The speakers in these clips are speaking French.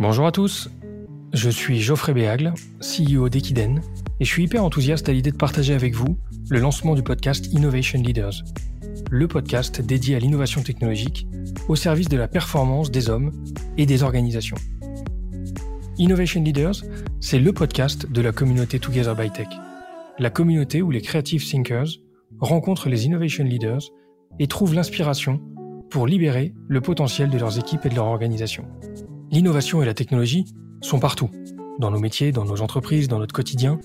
Bonjour à tous, je suis Geoffrey Béagle, CEO d'Equiden, et je suis hyper enthousiaste à l'idée de partager avec vous le lancement du podcast Innovation Leaders, le podcast dédié à l'innovation technologique au service de la performance des hommes et des organisations. Innovation Leaders, c'est le podcast de la communauté Together by Tech, la communauté où les creative thinkers rencontrent les innovation leaders et trouvent l'inspiration pour libérer le potentiel de leurs équipes et de leur organisation. L'innovation et la technologie sont partout, dans nos métiers, dans nos entreprises, dans notre quotidien.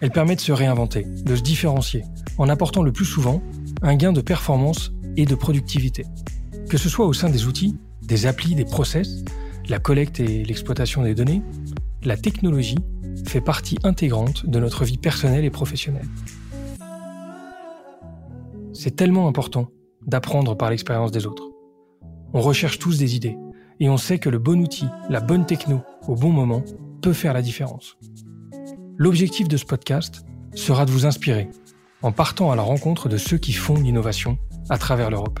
Elles permettent de se réinventer, de se différencier, en apportant le plus souvent un gain de performance et de productivité. Que ce soit au sein des outils, des applis, des process, la collecte et l'exploitation des données, la technologie fait partie intégrante de notre vie personnelle et professionnelle. C'est tellement important d'apprendre par l'expérience des autres. On recherche tous des idées, et on sait que le bon outil, la bonne techno, au bon moment, peut faire la différence. L'objectif de ce podcast sera de vous inspirer, en partant à la rencontre de ceux qui font l'innovation à travers l'Europe.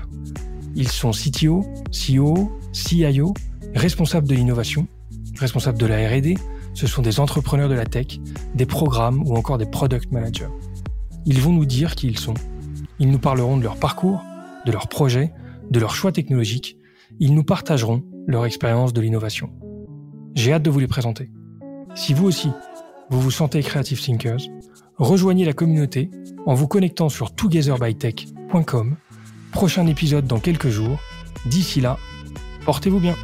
Ils sont CTO, CEO, CIO, responsables de l'innovation, responsables de la RD, ce sont des entrepreneurs de la tech, des programmes ou encore des product managers. Ils vont nous dire qui ils sont. Ils nous parleront de leur parcours, de leurs projets, de leurs choix technologiques. Ils nous partageront leur expérience de l'innovation. J'ai hâte de vous les présenter. Si vous aussi, vous vous sentez Creative Thinkers, rejoignez la communauté en vous connectant sur togetherbytech.com. Prochain épisode dans quelques jours. D'ici là, portez-vous bien.